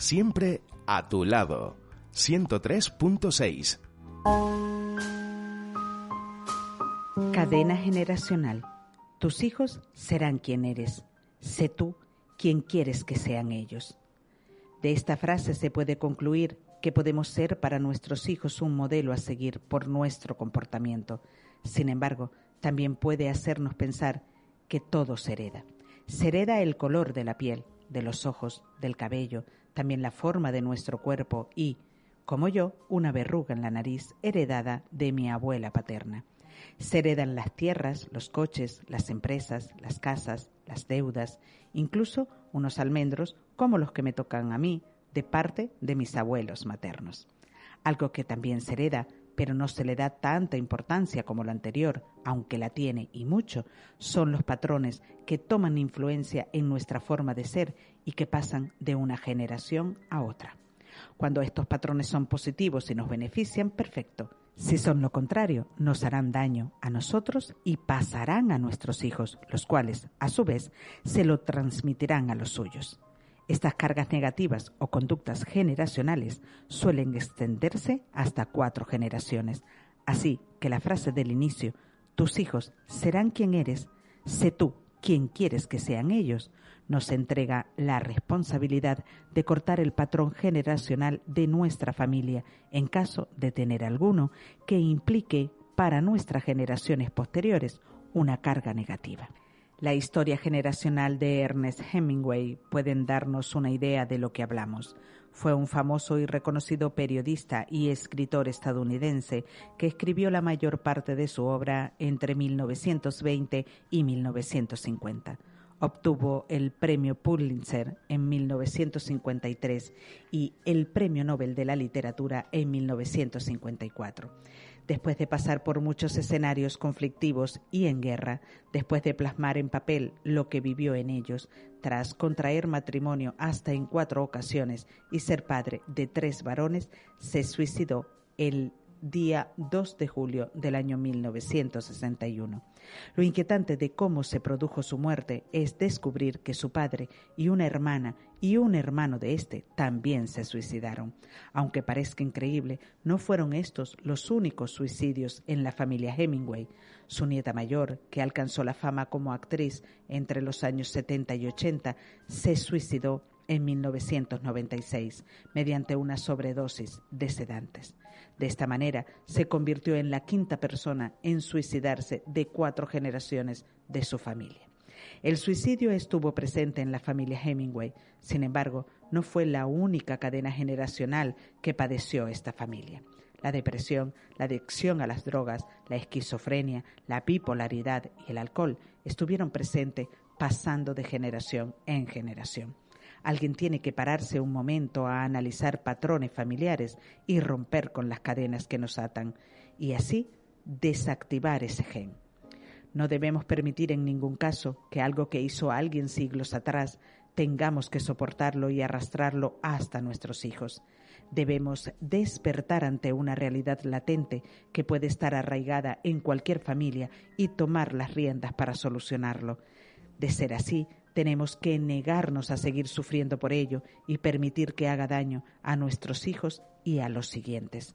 Siempre a tu lado. 103.6. Cadena generacional. Tus hijos serán quien eres. Sé tú quien quieres que sean ellos. De esta frase se puede concluir que podemos ser para nuestros hijos un modelo a seguir por nuestro comportamiento. Sin embargo, también puede hacernos pensar que todo se hereda. Se hereda el color de la piel, de los ojos, del cabello, también la forma de nuestro cuerpo y, como yo, una verruga en la nariz heredada de mi abuela paterna. Se heredan las tierras, los coches, las empresas, las casas, las deudas, incluso unos almendros como los que me tocan a mí de parte de mis abuelos maternos. Algo que también se hereda, pero no se le da tanta importancia como lo anterior, aunque la tiene y mucho, son los patrones que toman influencia en nuestra forma de ser y que pasan de una generación a otra. Cuando estos patrones son positivos y nos benefician, perfecto. Si son lo contrario, nos harán daño a nosotros y pasarán a nuestros hijos, los cuales, a su vez, se lo transmitirán a los suyos. Estas cargas negativas o conductas generacionales suelen extenderse hasta cuatro generaciones. Así que la frase del inicio, tus hijos serán quien eres, sé tú quien quieres que sean ellos, nos entrega la responsabilidad de cortar el patrón generacional de nuestra familia en caso de tener alguno que implique para nuestras generaciones posteriores una carga negativa. La historia generacional de Ernest Hemingway pueden darnos una idea de lo que hablamos. Fue un famoso y reconocido periodista y escritor estadounidense que escribió la mayor parte de su obra entre 1920 y 1950 obtuvo el premio Pulitzer en 1953 y el premio Nobel de la Literatura en 1954. Después de pasar por muchos escenarios conflictivos y en guerra, después de plasmar en papel lo que vivió en ellos, tras contraer matrimonio hasta en cuatro ocasiones y ser padre de tres varones, se suicidó el día 2 de julio del año 1961. Lo inquietante de cómo se produjo su muerte es descubrir que su padre y una hermana y un hermano de éste también se suicidaron. Aunque parezca increíble, no fueron estos los únicos suicidios en la familia Hemingway. Su nieta mayor, que alcanzó la fama como actriz entre los años 70 y 80, se suicidó en 1996 mediante una sobredosis de sedantes. De esta manera se convirtió en la quinta persona en suicidarse de cuatro generaciones de su familia. El suicidio estuvo presente en la familia Hemingway, sin embargo, no fue la única cadena generacional que padeció esta familia. La depresión, la adicción a las drogas, la esquizofrenia, la bipolaridad y el alcohol estuvieron presentes pasando de generación en generación. Alguien tiene que pararse un momento a analizar patrones familiares y romper con las cadenas que nos atan y así desactivar ese gen. No debemos permitir en ningún caso que algo que hizo alguien siglos atrás tengamos que soportarlo y arrastrarlo hasta nuestros hijos. Debemos despertar ante una realidad latente que puede estar arraigada en cualquier familia y tomar las riendas para solucionarlo. De ser así, tenemos que negarnos a seguir sufriendo por ello y permitir que haga daño a nuestros hijos y a los siguientes.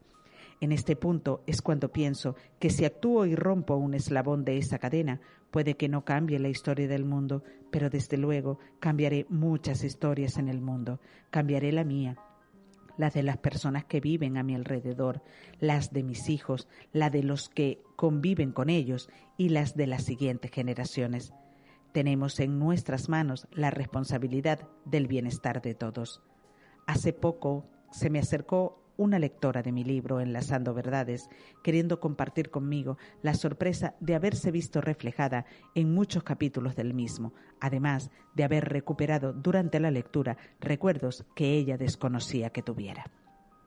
En este punto es cuando pienso que si actúo y rompo un eslabón de esa cadena, puede que no cambie la historia del mundo, pero desde luego cambiaré muchas historias en el mundo. Cambiaré la mía, la de las personas que viven a mi alrededor, las de mis hijos, la de los que conviven con ellos y las de las siguientes generaciones. Tenemos en nuestras manos la responsabilidad del bienestar de todos. Hace poco se me acercó una lectora de mi libro Enlazando Verdades, queriendo compartir conmigo la sorpresa de haberse visto reflejada en muchos capítulos del mismo, además de haber recuperado durante la lectura recuerdos que ella desconocía que tuviera.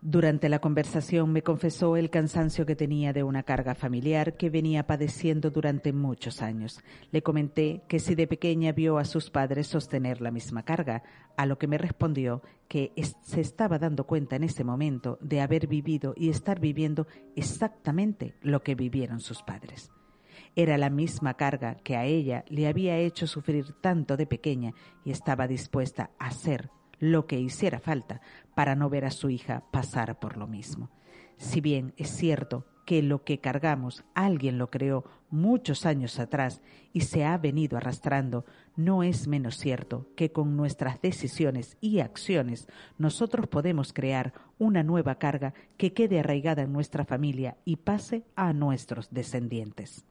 Durante la conversación me confesó el cansancio que tenía de una carga familiar que venía padeciendo durante muchos años. Le comenté que si de pequeña vio a sus padres sostener la misma carga, a lo que me respondió que se estaba dando cuenta en ese momento de haber vivido y estar viviendo exactamente lo que vivieron sus padres. Era la misma carga que a ella le había hecho sufrir tanto de pequeña y estaba dispuesta a hacer lo que hiciera falta para no ver a su hija pasar por lo mismo. Si bien es cierto que lo que cargamos alguien lo creó muchos años atrás y se ha venido arrastrando, no es menos cierto que con nuestras decisiones y acciones nosotros podemos crear una nueva carga que quede arraigada en nuestra familia y pase a nuestros descendientes.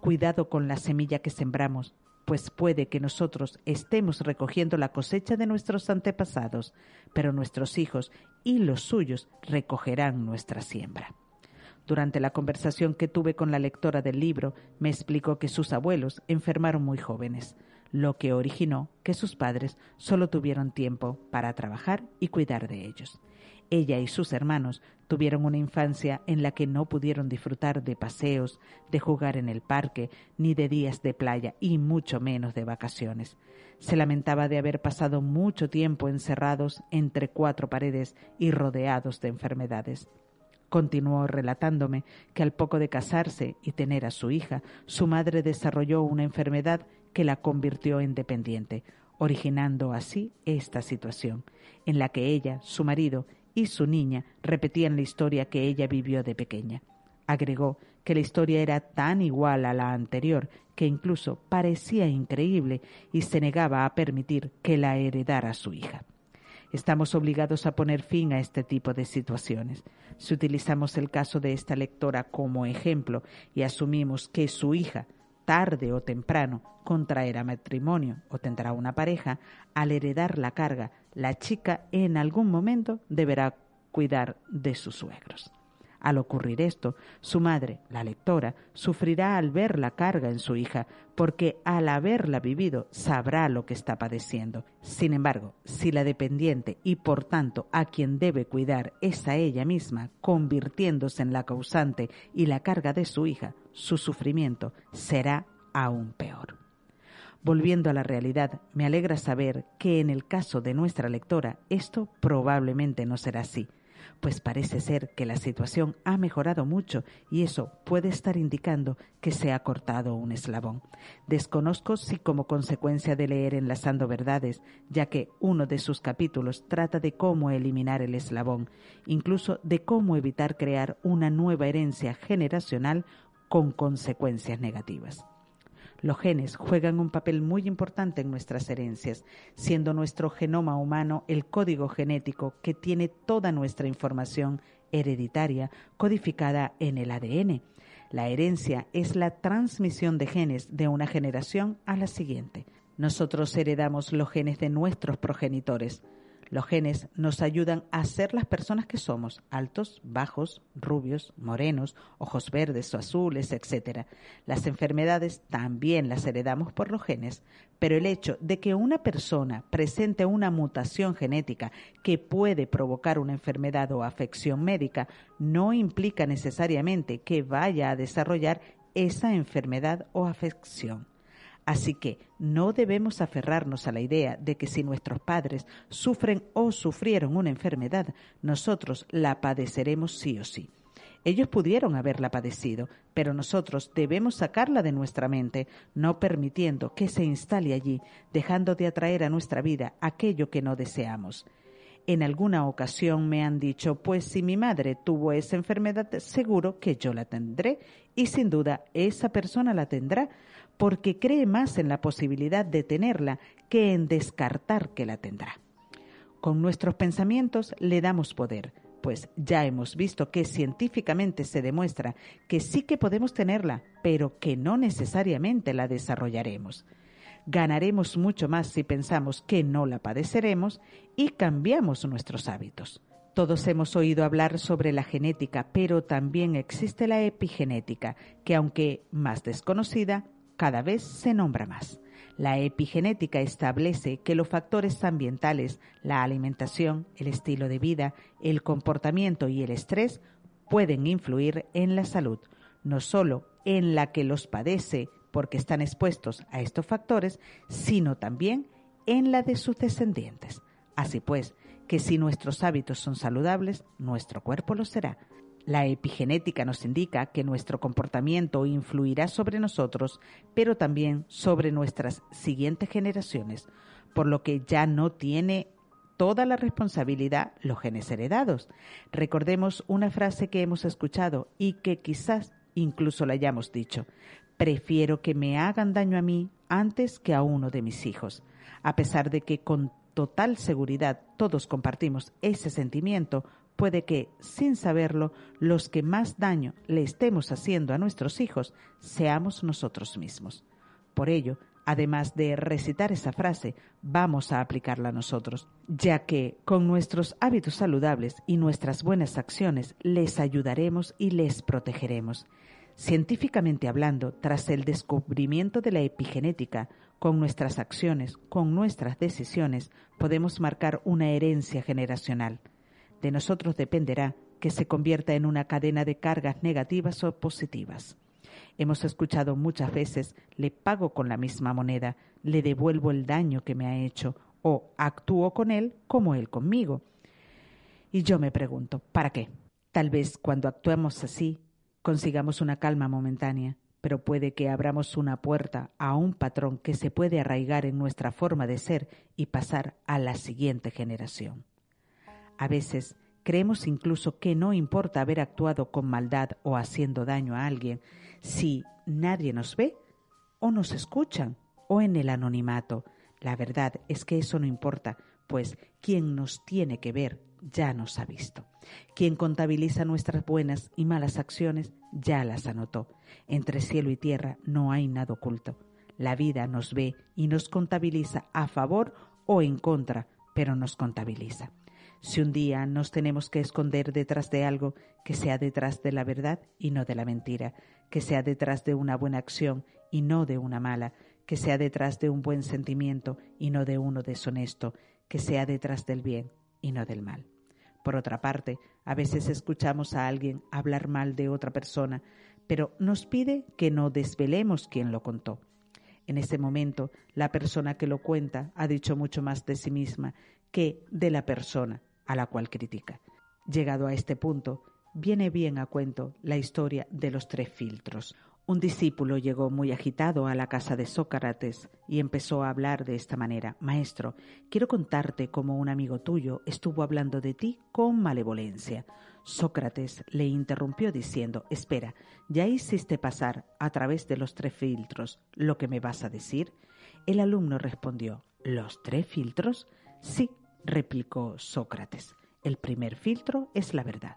Cuidado con la semilla que sembramos, pues puede que nosotros estemos recogiendo la cosecha de nuestros antepasados, pero nuestros hijos y los suyos recogerán nuestra siembra. Durante la conversación que tuve con la lectora del libro, me explicó que sus abuelos enfermaron muy jóvenes, lo que originó que sus padres solo tuvieron tiempo para trabajar y cuidar de ellos. Ella y sus hermanos tuvieron una infancia en la que no pudieron disfrutar de paseos, de jugar en el parque, ni de días de playa, y mucho menos de vacaciones. Se lamentaba de haber pasado mucho tiempo encerrados entre cuatro paredes y rodeados de enfermedades. Continuó relatándome que al poco de casarse y tener a su hija, su madre desarrolló una enfermedad que la convirtió en dependiente, originando así esta situación, en la que ella, su marido y su niña repetían la historia que ella vivió de pequeña. Agregó que la historia era tan igual a la anterior que incluso parecía increíble y se negaba a permitir que la heredara su hija. Estamos obligados a poner fin a este tipo de situaciones. Si utilizamos el caso de esta lectora como ejemplo y asumimos que su hija, tarde o temprano, contraerá matrimonio o tendrá una pareja, al heredar la carga la chica en algún momento deberá cuidar de sus suegros. Al ocurrir esto, su madre, la lectora, sufrirá al ver la carga en su hija, porque al haberla vivido sabrá lo que está padeciendo. Sin embargo, si la dependiente y por tanto a quien debe cuidar es a ella misma, convirtiéndose en la causante y la carga de su hija, su sufrimiento será aún peor. Volviendo a la realidad, me alegra saber que en el caso de nuestra lectora esto probablemente no será así, pues parece ser que la situación ha mejorado mucho y eso puede estar indicando que se ha cortado un eslabón. Desconozco si como consecuencia de leer Enlazando Verdades, ya que uno de sus capítulos trata de cómo eliminar el eslabón, incluso de cómo evitar crear una nueva herencia generacional con consecuencias negativas. Los genes juegan un papel muy importante en nuestras herencias, siendo nuestro genoma humano el código genético que tiene toda nuestra información hereditaria codificada en el ADN. La herencia es la transmisión de genes de una generación a la siguiente. Nosotros heredamos los genes de nuestros progenitores. Los genes nos ayudan a ser las personas que somos, altos, bajos, rubios, morenos, ojos verdes o azules, etc. Las enfermedades también las heredamos por los genes, pero el hecho de que una persona presente una mutación genética que puede provocar una enfermedad o afección médica no implica necesariamente que vaya a desarrollar esa enfermedad o afección. Así que no debemos aferrarnos a la idea de que si nuestros padres sufren o sufrieron una enfermedad, nosotros la padeceremos sí o sí. Ellos pudieron haberla padecido, pero nosotros debemos sacarla de nuestra mente, no permitiendo que se instale allí, dejando de atraer a nuestra vida aquello que no deseamos. En alguna ocasión me han dicho, pues si mi madre tuvo esa enfermedad, seguro que yo la tendré, y sin duda esa persona la tendrá, porque cree más en la posibilidad de tenerla que en descartar que la tendrá. Con nuestros pensamientos le damos poder, pues ya hemos visto que científicamente se demuestra que sí que podemos tenerla, pero que no necesariamente la desarrollaremos. Ganaremos mucho más si pensamos que no la padeceremos y cambiamos nuestros hábitos. Todos hemos oído hablar sobre la genética, pero también existe la epigenética, que aunque más desconocida, cada vez se nombra más. La epigenética establece que los factores ambientales, la alimentación, el estilo de vida, el comportamiento y el estrés pueden influir en la salud, no solo en la que los padece porque están expuestos a estos factores, sino también en la de sus descendientes. Así pues, que si nuestros hábitos son saludables, nuestro cuerpo lo será. La epigenética nos indica que nuestro comportamiento influirá sobre nosotros, pero también sobre nuestras siguientes generaciones, por lo que ya no tiene toda la responsabilidad los genes heredados. Recordemos una frase que hemos escuchado y que quizás incluso la hayamos dicho. Prefiero que me hagan daño a mí antes que a uno de mis hijos. A pesar de que con total seguridad todos compartimos ese sentimiento, puede que, sin saberlo, los que más daño le estemos haciendo a nuestros hijos seamos nosotros mismos. Por ello, además de recitar esa frase, vamos a aplicarla nosotros, ya que con nuestros hábitos saludables y nuestras buenas acciones les ayudaremos y les protegeremos. Científicamente hablando, tras el descubrimiento de la epigenética, con nuestras acciones, con nuestras decisiones, podemos marcar una herencia generacional. De nosotros dependerá que se convierta en una cadena de cargas negativas o positivas. Hemos escuchado muchas veces, le pago con la misma moneda, le devuelvo el daño que me ha hecho o actúo con él como él conmigo. Y yo me pregunto, ¿para qué? Tal vez cuando actuemos así consigamos una calma momentánea, pero puede que abramos una puerta a un patrón que se puede arraigar en nuestra forma de ser y pasar a la siguiente generación. A veces creemos incluso que no importa haber actuado con maldad o haciendo daño a alguien si nadie nos ve o nos escuchan o en el anonimato. La verdad es que eso no importa, pues quien nos tiene que ver ya nos ha visto. Quien contabiliza nuestras buenas y malas acciones ya las anotó. Entre cielo y tierra no hay nada oculto. La vida nos ve y nos contabiliza a favor o en contra, pero nos contabiliza. Si un día nos tenemos que esconder detrás de algo, que sea detrás de la verdad y no de la mentira, que sea detrás de una buena acción y no de una mala, que sea detrás de un buen sentimiento y no de uno deshonesto, que sea detrás del bien y no del mal. Por otra parte, a veces escuchamos a alguien hablar mal de otra persona, pero nos pide que no desvelemos quién lo contó. En ese momento, la persona que lo cuenta ha dicho mucho más de sí misma que de la persona a la cual critica. Llegado a este punto, viene bien a cuento la historia de los tres filtros, un discípulo llegó muy agitado a la casa de Sócrates y empezó a hablar de esta manera. Maestro, quiero contarte cómo un amigo tuyo estuvo hablando de ti con malevolencia. Sócrates le interrumpió diciendo, Espera, ¿ya hiciste pasar a través de los tres filtros lo que me vas a decir? El alumno respondió, ¿Los tres filtros? Sí, replicó Sócrates. El primer filtro es la verdad.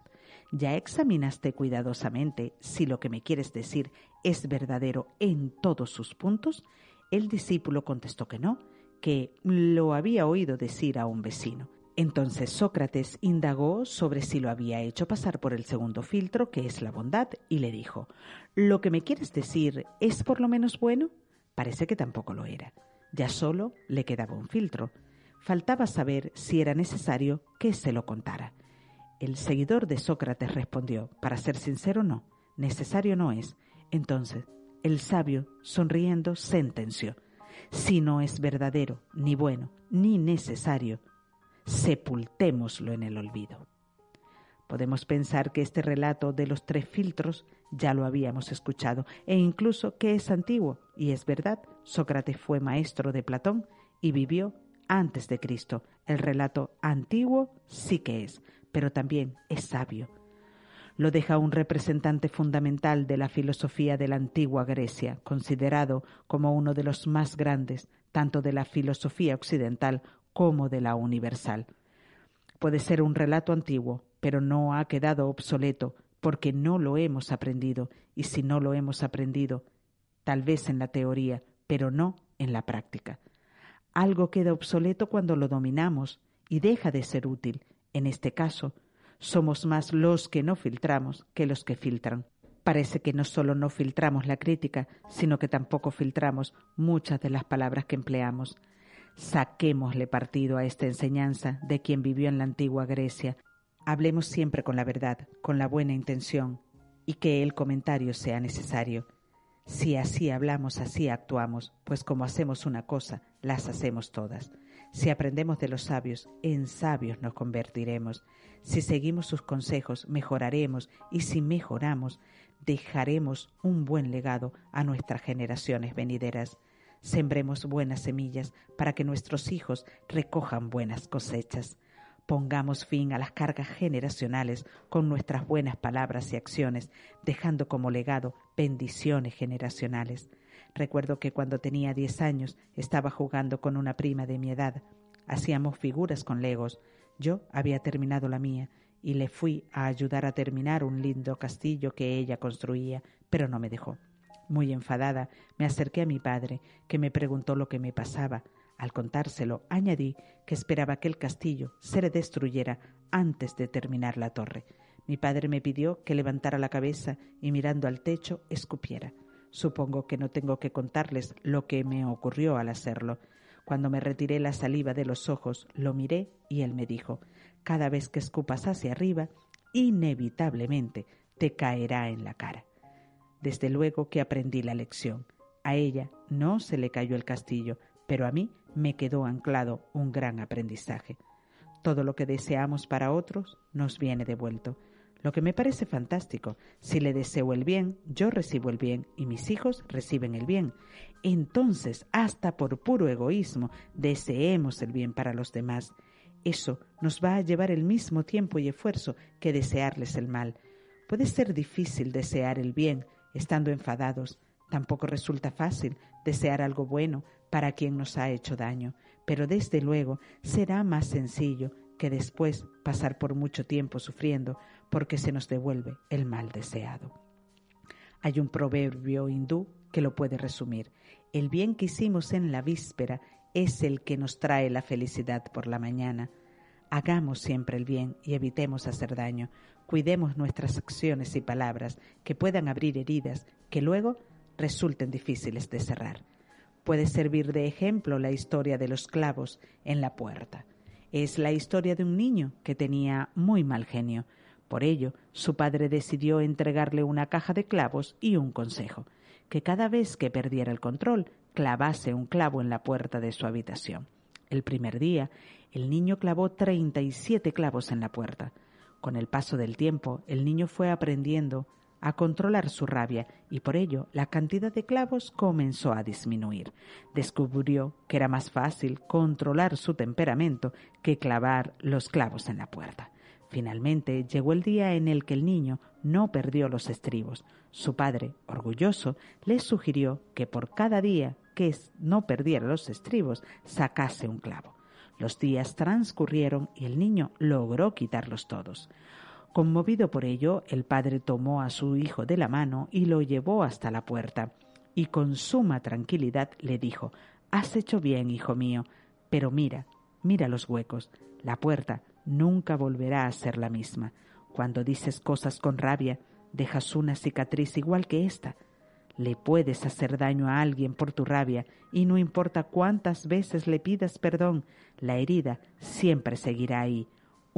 ¿Ya examinaste cuidadosamente si lo que me quieres decir es verdadero en todos sus puntos? El discípulo contestó que no, que lo había oído decir a un vecino. Entonces Sócrates indagó sobre si lo había hecho pasar por el segundo filtro, que es la bondad, y le dijo, ¿lo que me quieres decir es por lo menos bueno? Parece que tampoco lo era. Ya solo le quedaba un filtro. Faltaba saber si era necesario que se lo contara. El seguidor de Sócrates respondió, para ser sincero no, necesario no es. Entonces, el sabio, sonriendo, sentenció, si no es verdadero, ni bueno, ni necesario, sepultémoslo en el olvido. Podemos pensar que este relato de los tres filtros ya lo habíamos escuchado e incluso que es antiguo, y es verdad, Sócrates fue maestro de Platón y vivió antes de Cristo. El relato antiguo sí que es, pero también es sabio. Lo deja un representante fundamental de la filosofía de la antigua Grecia, considerado como uno de los más grandes, tanto de la filosofía occidental como de la universal. Puede ser un relato antiguo, pero no ha quedado obsoleto, porque no lo hemos aprendido, y si no lo hemos aprendido, tal vez en la teoría, pero no en la práctica. Algo queda obsoleto cuando lo dominamos y deja de ser útil, en este caso, Somos más los que no filtramos que los que filtran. Parece que no solo no filtramos la crítica, sino que tampoco filtramos muchas de las palabras que empleamos. Saquémosle partido a esta enseñanza de quien vivió en la antigua Grecia. Hablemos siempre con la verdad, con la buena intención, y que el comentario sea necesario. Si así hablamos, así actuamos, pues como hacemos una cosa, las hacemos todas. Si aprendemos de los sabios, en sabios nos convertiremos. Si seguimos sus consejos, mejoraremos y si mejoramos, dejaremos un buen legado a nuestras generaciones venideras. Sembremos buenas semillas para que nuestros hijos recojan buenas cosechas. Pongamos fin a las cargas generacionales con nuestras buenas palabras y acciones, dejando como legado bendiciones generacionales. Recuerdo que cuando tenía diez años estaba jugando con una prima de mi edad. Hacíamos figuras con legos. Yo había terminado la mía y le fui a ayudar a terminar un lindo castillo que ella construía, pero no me dejó. Muy enfadada, me acerqué a mi padre, que me preguntó lo que me pasaba. Al contárselo, añadí que esperaba que el castillo se le destruyera antes de terminar la torre. Mi padre me pidió que levantara la cabeza y mirando al techo escupiera. Supongo que no tengo que contarles lo que me ocurrió al hacerlo. Cuando me retiré la saliva de los ojos, lo miré y él me dijo Cada vez que escupas hacia arriba, inevitablemente te caerá en la cara. Desde luego que aprendí la lección. A ella no se le cayó el castillo, pero a mí me quedó anclado un gran aprendizaje. Todo lo que deseamos para otros nos viene devuelto. Lo que me parece fantástico, si le deseo el bien, yo recibo el bien y mis hijos reciben el bien. Entonces, hasta por puro egoísmo, deseemos el bien para los demás. Eso nos va a llevar el mismo tiempo y esfuerzo que desearles el mal. Puede ser difícil desear el bien estando enfadados. Tampoco resulta fácil desear algo bueno para quien nos ha hecho daño, pero desde luego será más sencillo que después pasar por mucho tiempo sufriendo porque se nos devuelve el mal deseado. Hay un proverbio hindú que lo puede resumir. El bien que hicimos en la víspera es el que nos trae la felicidad por la mañana. Hagamos siempre el bien y evitemos hacer daño. Cuidemos nuestras acciones y palabras que puedan abrir heridas que luego resulten difíciles de cerrar. Puede servir de ejemplo la historia de los clavos en la puerta. Es la historia de un niño que tenía muy mal genio. Por ello, su padre decidió entregarle una caja de clavos y un consejo, que cada vez que perdiera el control, clavase un clavo en la puerta de su habitación. El primer día, el niño clavó treinta y siete clavos en la puerta. Con el paso del tiempo, el niño fue aprendiendo a controlar su rabia y por ello la cantidad de clavos comenzó a disminuir. Descubrió que era más fácil controlar su temperamento que clavar los clavos en la puerta. Finalmente llegó el día en el que el niño no perdió los estribos. Su padre, orgulloso, le sugirió que por cada día que no perdiera los estribos sacase un clavo. Los días transcurrieron y el niño logró quitarlos todos. Conmovido por ello, el padre tomó a su hijo de la mano y lo llevó hasta la puerta, y con suma tranquilidad le dijo Has hecho bien, hijo mío, pero mira, mira los huecos. La puerta nunca volverá a ser la misma. Cuando dices cosas con rabia, dejas una cicatriz igual que esta. Le puedes hacer daño a alguien por tu rabia y no importa cuántas veces le pidas perdón, la herida siempre seguirá ahí,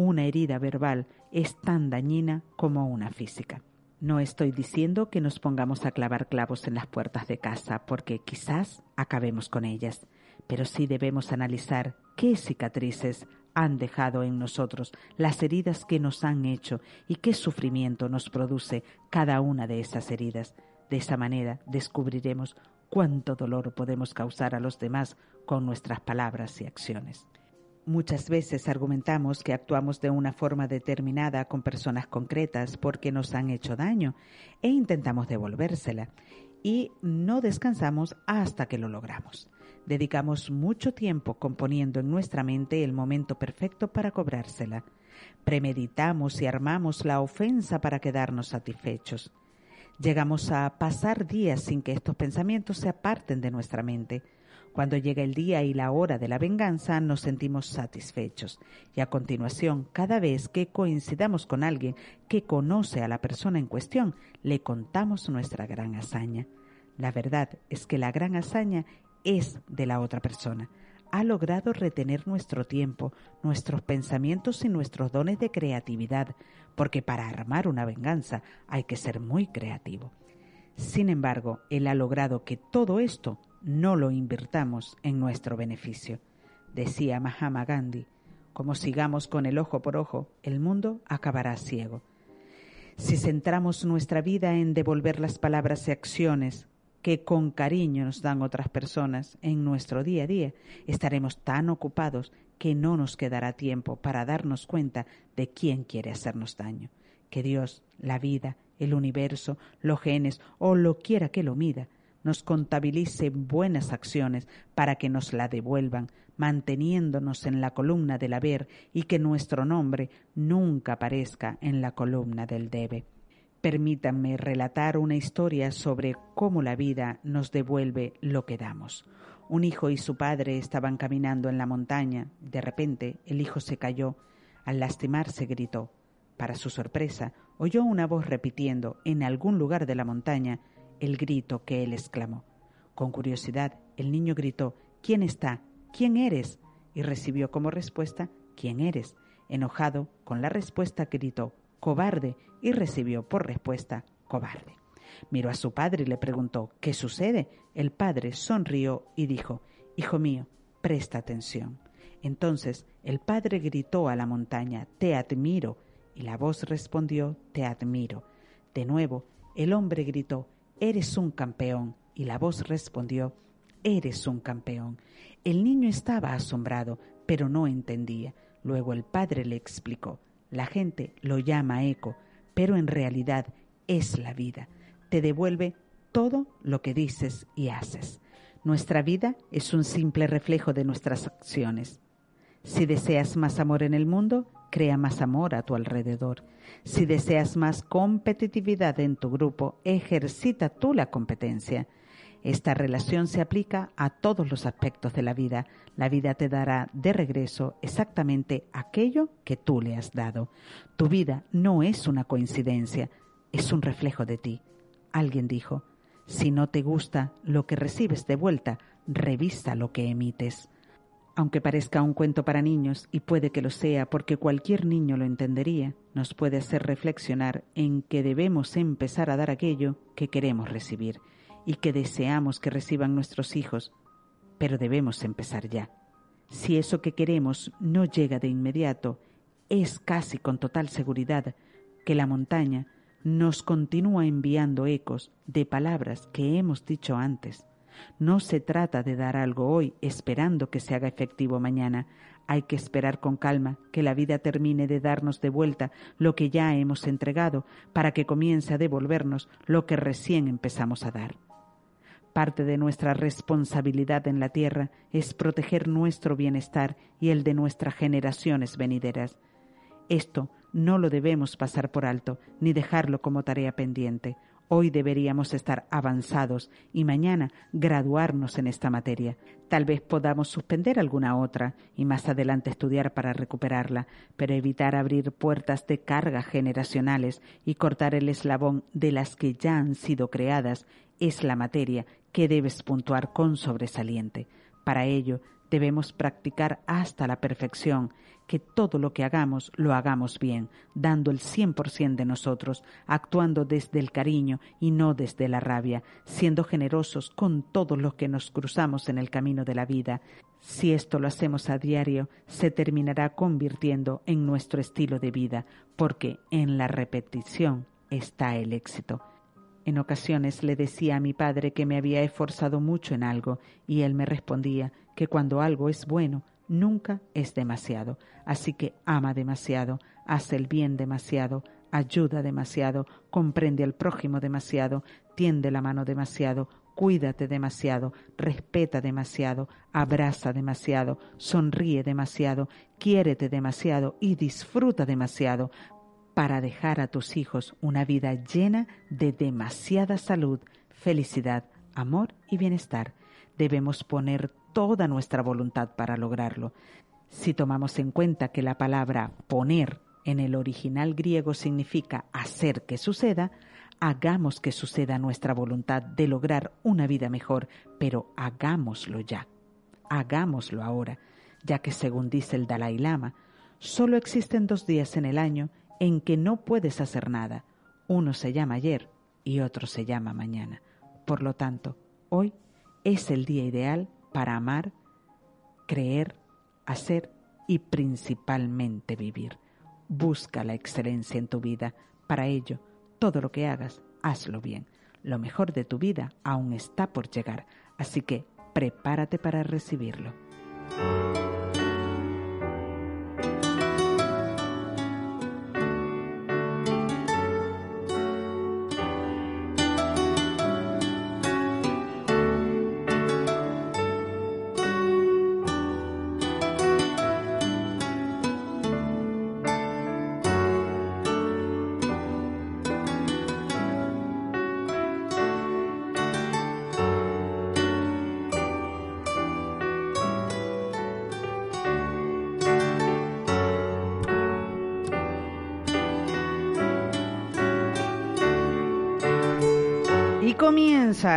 una herida verbal es tan dañina como una física. No estoy diciendo que nos pongamos a clavar clavos en las puertas de casa porque quizás acabemos con ellas, pero sí debemos analizar qué cicatrices han dejado en nosotros, las heridas que nos han hecho y qué sufrimiento nos produce cada una de esas heridas. De esa manera descubriremos cuánto dolor podemos causar a los demás con nuestras palabras y acciones. Muchas veces argumentamos que actuamos de una forma determinada con personas concretas porque nos han hecho daño e intentamos devolvérsela y no descansamos hasta que lo logramos. Dedicamos mucho tiempo componiendo en nuestra mente el momento perfecto para cobrársela. Premeditamos y armamos la ofensa para quedarnos satisfechos. Llegamos a pasar días sin que estos pensamientos se aparten de nuestra mente Cuando llega el día y la hora de la venganza nos sentimos satisfechos y a continuación, cada vez que coincidamos con alguien que conoce a la persona en cuestión, le contamos nuestra gran hazaña. La verdad es que la gran hazaña es de la otra persona. Ha logrado retener nuestro tiempo, nuestros pensamientos y nuestros dones de creatividad, porque para armar una venganza hay que ser muy creativo. Sin embargo, Él ha logrado que todo esto no lo invirtamos en nuestro beneficio. Decía Mahama Gandhi, como sigamos con el ojo por ojo, el mundo acabará ciego. Si centramos nuestra vida en devolver las palabras y acciones que con cariño nos dan otras personas en nuestro día a día, estaremos tan ocupados que no nos quedará tiempo para darnos cuenta de quién quiere hacernos daño. Que Dios, la vida, el universo, los genes o lo quiera que lo mida, nos contabilice buenas acciones para que nos la devuelvan, manteniéndonos en la columna del haber y que nuestro nombre nunca aparezca en la columna del debe. Permítanme relatar una historia sobre cómo la vida nos devuelve lo que damos. Un hijo y su padre estaban caminando en la montaña. De repente el hijo se cayó. Al lastimarse gritó. Para su sorpresa, oyó una voz repitiendo en algún lugar de la montaña el grito que él exclamó. Con curiosidad, el niño gritó ¿Quién está? ¿Quién eres? y recibió como respuesta ¿Quién eres? Enojado con la respuesta gritó cobarde y recibió por respuesta cobarde. Miró a su padre y le preguntó ¿Qué sucede? El padre sonrió y dijo Hijo mío, presta atención. Entonces el padre gritó a la montaña Te admiro y la voz respondió Te admiro. De nuevo el hombre gritó Eres un campeón y la voz respondió Eres un campeón. El niño estaba asombrado, pero no entendía. Luego el padre le explicó la gente lo llama eco, pero en realidad es la vida. Te devuelve todo lo que dices y haces. Nuestra vida es un simple reflejo de nuestras acciones. Si deseas más amor en el mundo, crea más amor a tu alrededor. Si deseas más competitividad en tu grupo, ejercita tú la competencia. Esta relación se aplica a todos los aspectos de la vida. La vida te dará de regreso exactamente aquello que tú le has dado. Tu vida no es una coincidencia, es un reflejo de ti. Alguien dijo, si no te gusta lo que recibes de vuelta, revisa lo que emites. Aunque parezca un cuento para niños, y puede que lo sea porque cualquier niño lo entendería, nos puede hacer reflexionar en que debemos empezar a dar aquello que queremos recibir y que deseamos que reciban nuestros hijos, pero debemos empezar ya. Si eso que queremos no llega de inmediato, es casi con total seguridad que la montaña nos continúa enviando ecos de palabras que hemos dicho antes. No se trata de dar algo hoy esperando que se haga efectivo mañana. Hay que esperar con calma que la vida termine de darnos de vuelta lo que ya hemos entregado para que comience a devolvernos lo que recién empezamos a dar. Parte de nuestra responsabilidad en la tierra es proteger nuestro bienestar y el de nuestras generaciones venideras. Esto no lo debemos pasar por alto ni dejarlo como tarea pendiente. Hoy deberíamos estar avanzados y mañana graduarnos en esta materia. Tal vez podamos suspender alguna otra y más adelante estudiar para recuperarla, pero evitar abrir puertas de carga generacionales y cortar el eslabón de las que ya han sido creadas es la materia que debes puntuar con sobresaliente. Para ello, debemos practicar hasta la perfección, que todo lo que hagamos lo hagamos bien, dando el cien por cien de nosotros, actuando desde el cariño y no desde la rabia, siendo generosos con todos los que nos cruzamos en el camino de la vida. Si esto lo hacemos a diario, se terminará convirtiendo en nuestro estilo de vida, porque en la repetición está el éxito. En ocasiones le decía a mi padre que me había esforzado mucho en algo y él me respondía que cuando algo es bueno, nunca es demasiado. Así que ama demasiado, hace el bien demasiado, ayuda demasiado, comprende al prójimo demasiado, tiende la mano demasiado, cuídate demasiado, respeta demasiado, abraza demasiado, sonríe demasiado, quiérete demasiado y disfruta demasiado para dejar a tus hijos una vida llena de demasiada salud, felicidad, amor y bienestar. debemos poner toda nuestra voluntad para lograrlo. Si tomamos en cuenta que la palabra poner en el original griego significa hacer que suceda, hagamos que suceda nuestra voluntad de lograr una vida mejor, pero hagámoslo ya. Hagámoslo ahora, ya que según dice el Dalai Lama, solo existen dos días en el año en que no puedes hacer nada. Uno se llama ayer y otro se llama mañana. Por lo tanto, hoy es el día ideal para amar, creer, hacer y principalmente vivir. Busca la excelencia en tu vida. Para ello, todo lo que hagas, hazlo bien. Lo mejor de tu vida aún está por llegar, así que prepárate para recibirlo.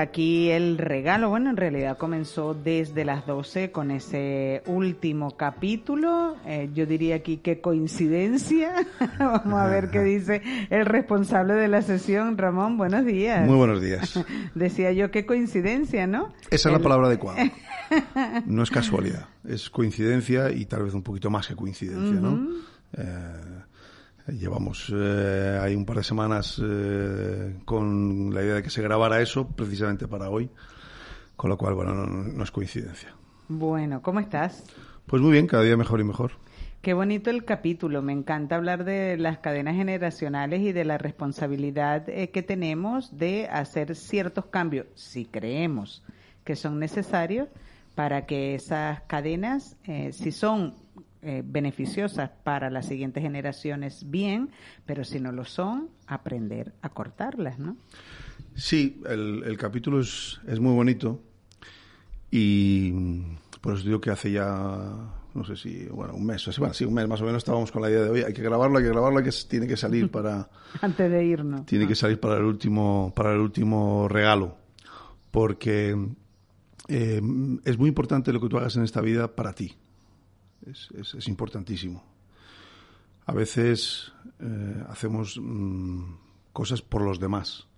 Aquí el regalo. Bueno, en realidad comenzó desde las 12 con ese último capítulo. Eh, yo diría aquí qué coincidencia. Vamos a ver qué dice el responsable de la sesión. Ramón, buenos días. Muy buenos días. Decía yo qué coincidencia, ¿no? Esa es la palabra adecuada. No es casualidad, es coincidencia y tal vez un poquito más que coincidencia, ¿no? Llevamos eh, ahí un par de semanas eh, con la idea de que se grabara eso precisamente para hoy, con lo cual, bueno, no, es coincidencia. Bueno, ¿cómo estás? Pues muy bien, cada día mejor y mejor. Qué bonito el capítulo, me encanta hablar de las cadenas generacionales y de la responsabilidad eh, que tenemos de hacer ciertos cambios, si creemos que son necesarios, para que esas cadenas, eh, si son eh, beneficiosas para las siguientes generaciones, bien, pero si no lo son, aprender a cortarlas, ¿no? Sí, el, capítulo es, es, muy bonito y por eso digo que hace ya, no sé si, bueno, un mes, bueno, sí, un mes más o menos estábamos con la idea de hoy, hay que grabarlo, hay que grabarlo, hay que, tiene que salir para... Antes de irnos. Tiene que salir para el último, para el último regalo, porque eh, es muy importante lo que tú hagas en esta vida para ti es, importantísimo. A veces eh, hacemos mm, cosas por los demás.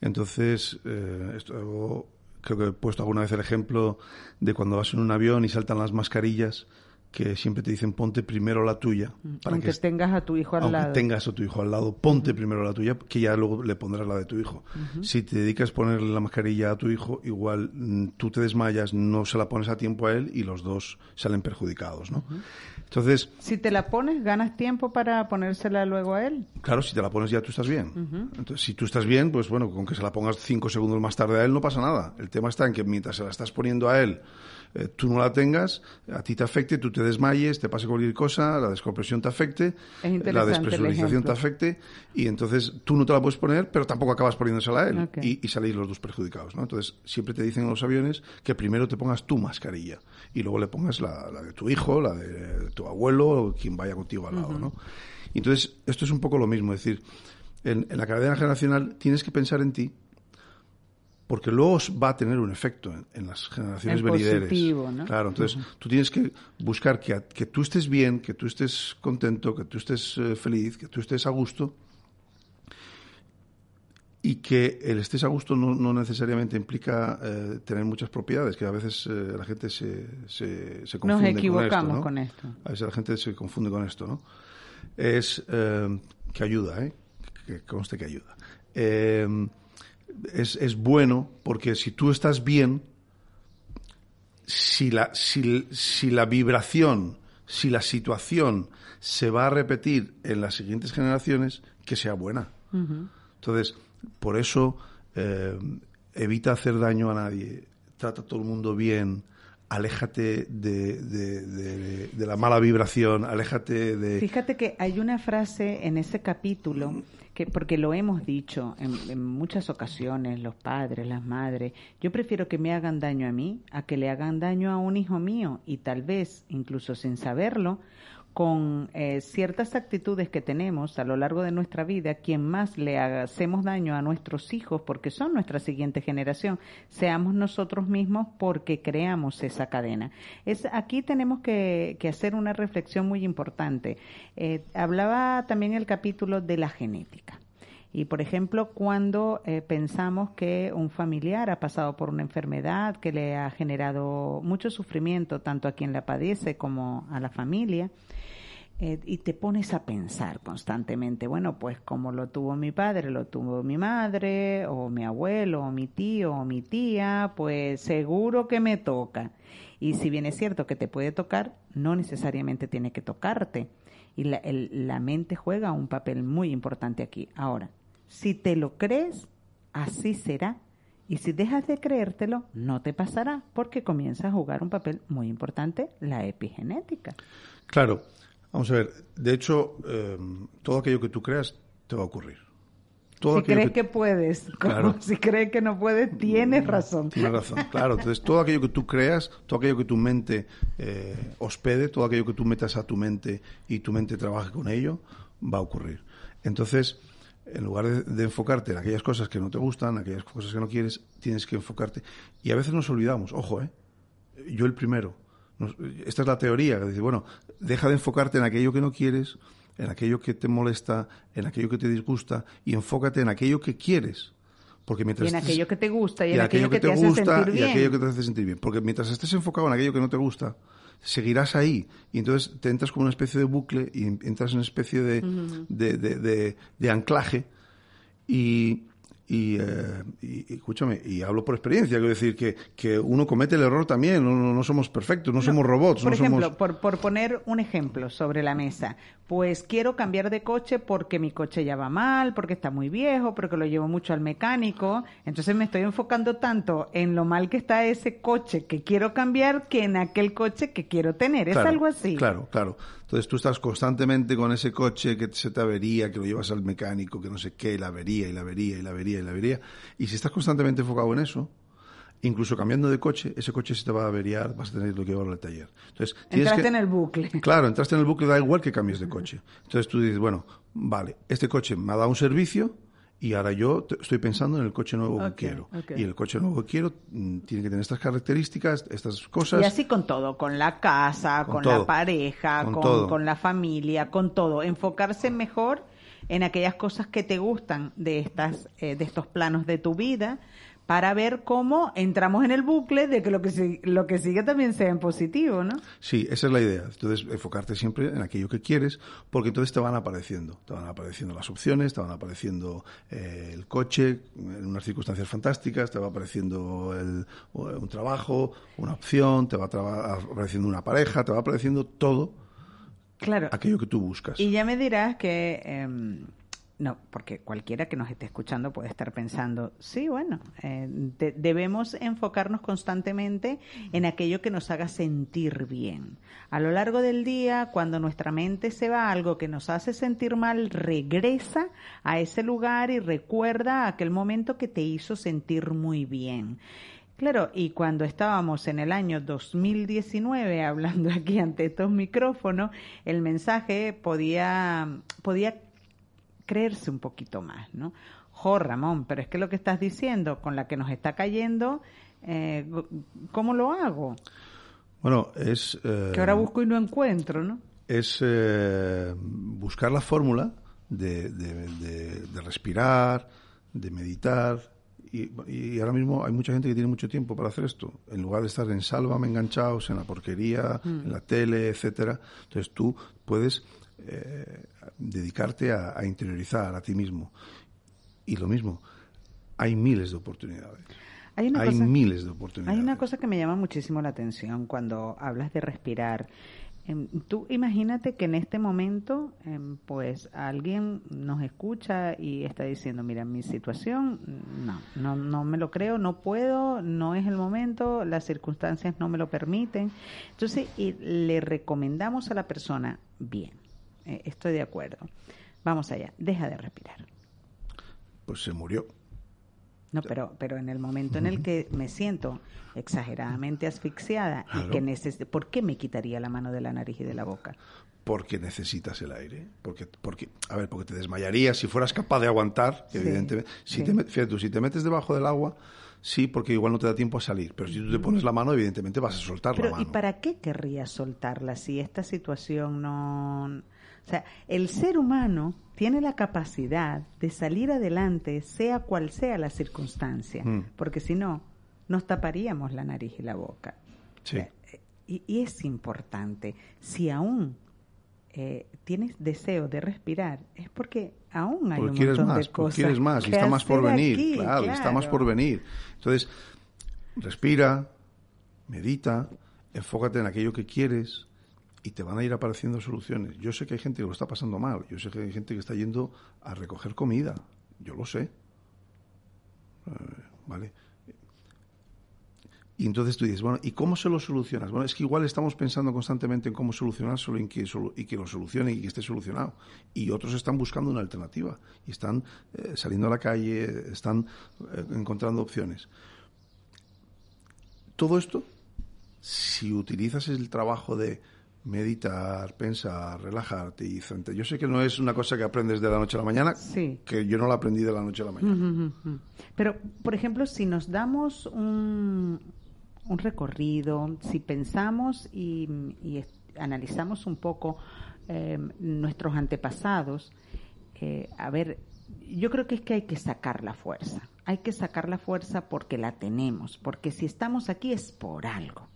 Entonces, eh, esto, creo que he puesto alguna vez el ejemplo de cuando vas en un avión y saltan las mascarillas que siempre te dicen ponte primero la tuya. Mm, para aunque tengas a tu hijo al aunque lado. tengas a tu hijo al lado, ponte primero la tuya, que ya luego le pondrás la de tu hijo. Si te dedicas a ponerle la mascarilla a tu hijo, igual mm, tú te desmayas, no se la pones a tiempo a él y los dos salen perjudicados, ¿no? Entonces... Si te la pones, ganas tiempo para ponérsela luego a él. Claro, si te la pones ya tú estás bien. Entonces, si tú estás bien, pues bueno, con que se la pongas cinco segundos más tarde a él no pasa nada. El tema está en que mientras se la estás poniendo a él eh, tú no la tengas, a ti te afecte, tú te desmayes, te pase cualquier cosa, la descompresión te afecte, la despresurización te afecte, y entonces tú no te la puedes poner, pero tampoco acabas poniéndosela a él, y, y saléis los dos perjudicados. ¿no? Entonces, siempre te dicen en los aviones que primero te pongas tu mascarilla, y luego le pongas la, de tu hijo, la de tu abuelo, o quien vaya contigo al lado. ¿no? Entonces, esto es un poco lo mismo, es decir, en la cadena generacional tienes que pensar en ti, porque luego va a tener un efecto en, las generaciones venideras. Claro, entonces tú tienes que buscar que, que, tú estés bien, que tú estés contento, que tú estés eh, feliz, que tú estés a gusto. Y que el estés a gusto no, necesariamente implica eh, tener muchas propiedades, que a veces eh, la gente se, se, se confunde Nos equivocamos con esto, con esto. A veces la gente se confunde con esto, ¿no? Es que ayuda, ¿eh? Que conste que ayuda es, es bueno porque si tú estás bien, si la, si, si la vibración, si la situación se va a repetir en las siguientes generaciones, que sea buena. Entonces, por eso eh, evita hacer daño a nadie, trata a todo el mundo bien, aléjate de, de, de, la mala vibración, aléjate de... Fíjate que hay una frase en ese capítulo que porque lo hemos dicho en, muchas ocasiones, los padres, las madres, yo prefiero que me hagan daño a mí a que le hagan daño a un hijo mío y tal vez, incluso sin saberlo, con eh, ciertas actitudes que tenemos a lo largo de nuestra vida, quien más le hacemos daño a nuestros hijos, porque son nuestra siguiente generación, seamos nosotros mismos porque creamos esa cadena. Es, aquí tenemos que, hacer una reflexión muy importante. Eh, hablaba también el capítulo de la genética. Y, por ejemplo, cuando eh, pensamos que un familiar ha pasado por una enfermedad que le ha generado mucho sufrimiento tanto a quien la padece como a la familia, eh, y te pones a pensar constantemente, bueno, pues como lo tuvo mi padre, lo tuvo mi madre, o mi abuelo, o mi tío, o mi tía, pues seguro que me toca. Y si bien es cierto que te puede tocar, no necesariamente tiene que tocarte. Y la, la mente juega un papel muy importante aquí. Ahora, si te lo crees, así será. Y si dejas de creértelo, no te pasará, porque comienza a jugar un papel muy importante la epigenética. Claro, Vamos a ver, de hecho, eh, todo aquello que tú creas te va a ocurrir. si crees que, puedes, como si crees que no puedes, tienes razón. Tienes razón, claro. Entonces, todo aquello que tú creas, todo aquello que tu mente eh, hospede, todo aquello que tú metas a tu mente y tu mente trabaje con ello, va a ocurrir. Entonces, en lugar de, de, enfocarte en aquellas cosas que no te gustan, aquellas cosas que no quieres, tienes que enfocarte. Y a veces nos olvidamos, ojo, ¿eh? Yo el primero esta es la teoría, que dice, bueno, deja de enfocarte en aquello que no quieres, en aquello que te molesta, en aquello que te disgusta, y enfócate en aquello que quieres. Porque mientras y en aquello que te gusta y, en aquello, que, te, gusta y aquello que te hace sentir bien. Porque mientras estés enfocado en aquello que no te gusta, seguirás ahí. Y entonces te entras como una especie de bucle y entras en una especie de, de, de, de anclaje. Y, y, eh, y, escúchame, y hablo por experiencia, quiero decir que, que uno comete el error también, no, no, somos perfectos, no, somos robots. Por ejemplo, por, por poner un ejemplo sobre la mesa, pues quiero cambiar de coche porque mi coche ya va mal, porque está muy viejo, porque lo llevo mucho al mecánico, entonces me estoy enfocando tanto en lo mal que está ese coche que quiero cambiar que en aquel coche que quiero tener, es algo así. Claro, claro. Entonces tú estás constantemente con ese coche que se te avería, que lo llevas al mecánico, que no sé qué, la avería y la avería y la avería y la avería. Y si estás constantemente enfocado en eso, incluso cambiando de coche, ese coche se te va a averiar, vas a tener que llevarlo al taller. Entonces, entraste en el bucle. Claro, entraste en el bucle, da igual que cambies de coche. Entonces tú dices, bueno, vale, este coche me ha dado un servicio, y ahora yo estoy pensando en el coche nuevo que quiero. Y el coche nuevo que quiero mm, tiene que tener estas características, estas cosas. Y así con todo, con la casa, con, la pareja, con, con, la familia, con todo. Enfocarse mejor en aquellas cosas que te gustan de, estas, eh, de estos planos de tu vida para ver cómo entramos en el bucle de que lo que, lo que sigue también sea en positivo, ¿no? Sí, esa es la idea. Entonces, enfocarte siempre en aquello que quieres, porque entonces te van apareciendo. Te van apareciendo las opciones, te van apareciendo eh, el coche en unas circunstancias fantásticas, te va apareciendo el, un trabajo, una opción, te va apareciendo una pareja, te va apareciendo todo claro. aquello que tú buscas. Y ya me dirás que... Em, no, porque cualquiera que nos esté escuchando puede estar pensando, sí, bueno, eh, debemos enfocarnos constantemente en aquello que nos haga sentir bien. A lo largo del día, cuando nuestra mente se va a algo que nos hace sentir mal, regresa a ese lugar y recuerda aquel momento que te hizo sentir muy bien. Claro, y cuando estábamos en el año 2019 hablando aquí ante estos micrófonos, el mensaje podía, podía creerse un poquito más, ¿no? Jo, Ramón, pero es que lo que estás diciendo, con la que nos está cayendo, eh, ¿cómo lo hago? Bueno, es... Eh, que ahora busco y no encuentro, ¿no? Es eh, buscar la fórmula de, de, respirar, de meditar, y, ahora mismo hay mucha gente que tiene mucho tiempo para hacer esto. En lugar de estar en sálvame enganchados, en la porquería, mm. en la tele, etcétera. Entonces tú puedes eh, dedicarte a, interiorizar a ti mismo. Y lo mismo, hay miles de oportunidades. Hay, miles de oportunidades. Hay una cosa que me llama muchísimo la atención cuando hablas de respirar. Em, tú imagínate que en este momento, em, pues alguien nos escucha y está diciendo, mira, mi situación, no, no, no me lo creo, no puedo, no es el momento, las circunstancias no me lo permiten. Entonces, le recomendamos a la persona, bien, eh, estoy de acuerdo. Vamos allá, deja de respirar. pues se murió. No, pero, pero en el momento en el que me siento exageradamente asfixiada y que necesito, ¿por qué me quitaría la mano de la nariz y de la boca? Porque necesitas el aire, porque, porque, a ver, porque te desmayarías si fueras capaz de aguantar, evidentemente. Si te, fíjate, si te metes debajo del agua, sí, porque igual no te da tiempo a salir. Pero si tú te pones la mano, evidentemente vas a soltar la mano. ¿Y para qué querrías soltarla si esta situación no o sea, el ser humano tiene la capacidad de salir adelante, sea cual sea la circunstancia, mm. porque si no, nos taparíamos la nariz y la boca. Sí. y, es importante, si aún eh, tienes deseo de respirar, es porque aún hay un montón más, de cosas. quieres más, y está más por venir, claro, está más por venir. Entonces, respira, medita, enfócate en aquello que quieres, y te van a ir apareciendo soluciones. Yo sé que hay gente que lo está pasando mal, yo sé que hay gente que está yendo a recoger comida, yo lo sé. Eh, ¿Vale? Y entonces tú dices, bueno, ¿y cómo se lo solucionas? Bueno, es que igual estamos pensando constantemente en cómo solucionárselo y que, y que lo solucione y que esté solucionado. Y otros están buscando una alternativa y están eh, saliendo a la calle, están eh, encontrando opciones. Todo esto, si utilizas el trabajo de meditar, pensar, relajarte y centrar. Yo sé que no es una cosa que aprendes de la noche a la mañana, que yo no la aprendí de la noche a la mañana. Pero, por ejemplo, si nos damos un, un recorrido, si pensamos y, analizamos un poco eh, nuestros antepasados, eh, a ver, yo creo que es que hay que sacar la fuerza. Hay que sacar la fuerza porque la tenemos, porque si estamos aquí es por algo.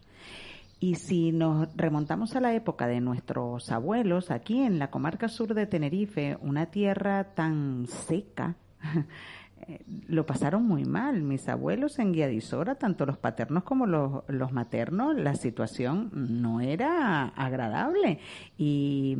Y si nos remontamos a la época de nuestros abuelos, aquí en la comarca sur de Tenerife, una tierra tan seca, eh, lo pasaron muy mal. Mis abuelos en Guiadisora, tanto los paternos como los, los maternos, la situación no era agradable. Y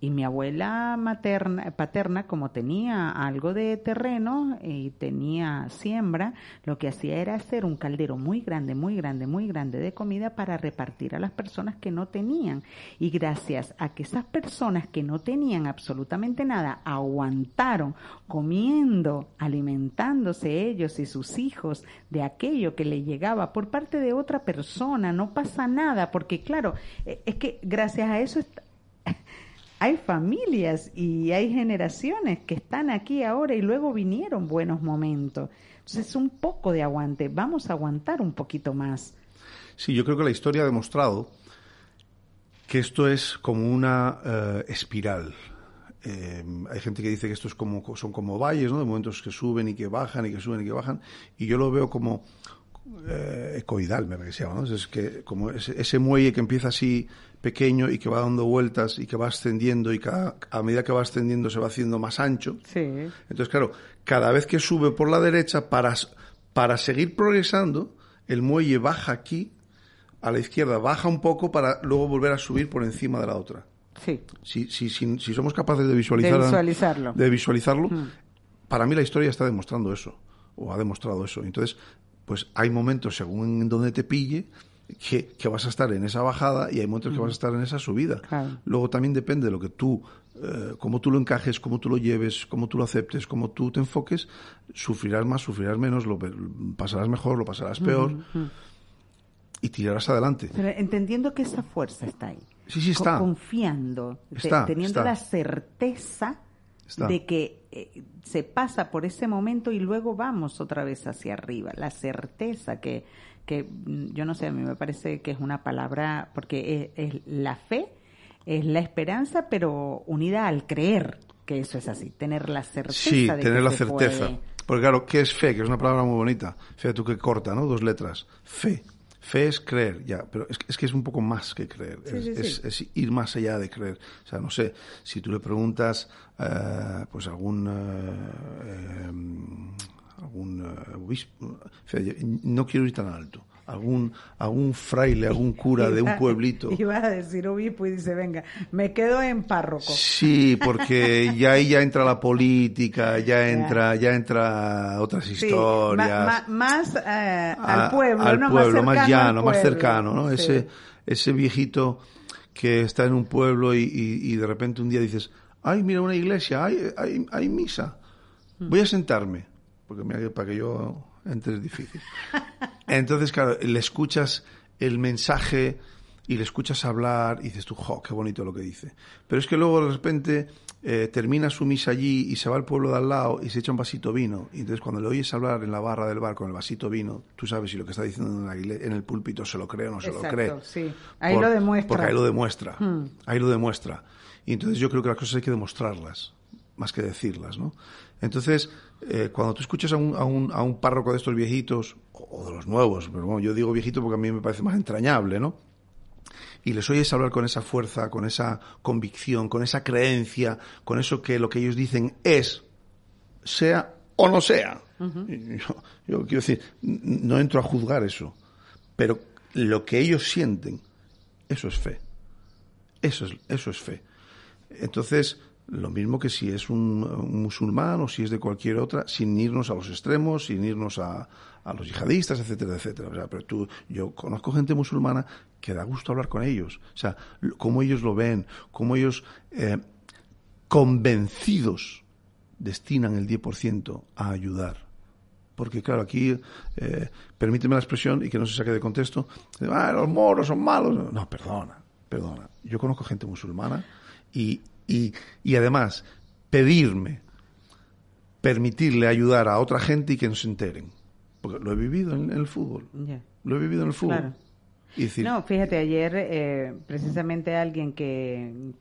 y mi abuela materna, paterna, como tenía algo de terreno y tenía siembra, lo que hacía era hacer un caldero muy grande, muy grande, muy grande de comida para repartir a las personas que no tenían. Y gracias a que esas personas que no tenían absolutamente nada aguantaron comiendo, alimentándose ellos y sus hijos de aquello que le llegaba por parte de otra persona, no pasa nada, porque claro, e, es que gracias a eso hay familias y hay generaciones que están aquí ahora y luego vinieron buenos momentos. Entonces, un poco de aguante. Vamos a aguantar un poquito más. Sí, yo creo que la historia ha demostrado que esto es como una eh, espiral. Eh, hay gente que dice que esto es como, son como valles, ¿no? De momentos que suben y que bajan y que suben y que bajan. Y yo lo veo como eh, ecoidal, me parece. Es que como ese, muelle que empieza así pequeño y que va dando vueltas y que va ascendiendo y cada, a medida que va ascendiendo se va haciendo más ancho. Sí. Entonces, claro, cada vez que sube por la derecha, para, para seguir progresando, el muelle baja aquí, a la izquierda, baja un poco para luego volver a subir por encima de la otra. Sí. Si, si, si, si somos capaces de, visualizar, de visualizarlo, de visualizarlo mm. para mí la historia está demostrando eso, o ha demostrado eso. Entonces, pues hay momentos, según en donde te pille, que, vas a estar en esa bajada y hay momentos que vas a estar en esa subida. Luego también depende de lo que tú, eh, cómo tú lo encajes, cómo tú lo lleves, cómo tú lo aceptes, cómo tú te enfoques, sufrirás más, sufrirás menos, lo pasarás mejor, lo pasarás peor y tirarás adelante. Pero entendiendo que esa fuerza está ahí. Sí, sí está. Confiando, teniendo la certeza de que eh, se pasa por ese momento y luego vamos otra vez hacia arriba. La certeza que, que mm, yo no sé, a mí me parece que es una palabra, porque es, la fe, es la esperanza, pero unida al creer que eso es así, tener la certeza. Sí, tener la certeza. Porque claro, ¿qué es fe? Que es una palabra muy bonita. Fíjate tú que corta, ¿no? Dos letras. Fe. Fe es creer, ya, pero es, que es un poco más que creer, es, ir más allá de creer. O sea, no sé, si tú le preguntas, eh, pues algún, eh, em, algún eh, obispo, no quiero ir tan alto, algún, algún fraile, algún cura de un pueblito. Iba a decir obispo y dice, venga, me quedo en párroco. Sí, porque ya ahí ya entra la política, ya entra, ya entra otras historias. más eh, al pueblo, al ¿no? pueblo, más, llano, más cercano, ¿no? Ese, ese viejito que está en un pueblo y, y, de repente un día dices, ay, mira una iglesia, hay, hay, hay misa Voy a sentarme, porque me, para que yo entre es difícil. Entonces, claro, le escuchas el mensaje y le escuchas hablar y dices tú, jo, qué bonito lo que dice. Pero es que luego de repente eh, termina su misa allí y se va al pueblo de al lado y se echa un vasito vino. Y entonces cuando le oyes hablar en la barra del bar con el vasito vino, tú sabes si lo que está diciendo en, el púlpito se lo cree o no se lo cree. Sí. Ahí lo demuestra. Porque ahí lo demuestra. Hmm. Ahí lo demuestra. Y entonces yo creo que las cosas hay que demostrarlas, más que decirlas, ¿no? Entonces, eh, cuando tú escuchas a un, a, un, a un párroco de estos viejitos, o de los nuevos, pero bueno, yo digo viejito porque a mí me parece más entrañable, ¿no? y les oyes hablar con esa fuerza, con esa convicción, con esa creencia, con eso que lo que ellos dicen es, sea o no sea. yo, quiero decir, no entro a juzgar eso, pero lo que ellos sienten, eso es fe. Eso es, eso es fe. Entonces, lo mismo que si es un, musulmán o si es de cualquier otra, sin irnos a los extremos, sin irnos a, a los yihadistas, etcétera, etcétera. O sea, pero tú, yo conozco gente musulmana que da gusto hablar con ellos. O sea, cómo ellos lo ven, cómo ellos eh, convencidos destinan el 10% a ayudar. Porque claro, aquí, eh, permíteme la expresión y que no se saque de contexto, ah, los moros son malos. No, perdona, perdona. Yo conozco gente musulmana y, y, y además pedirme, permitirle ayudar a otra gente y que no se enteren. Porque lo he vivido en, el fútbol. Lo he vivido en el fútbol. no, fíjate, ayer eh, precisamente alguien que,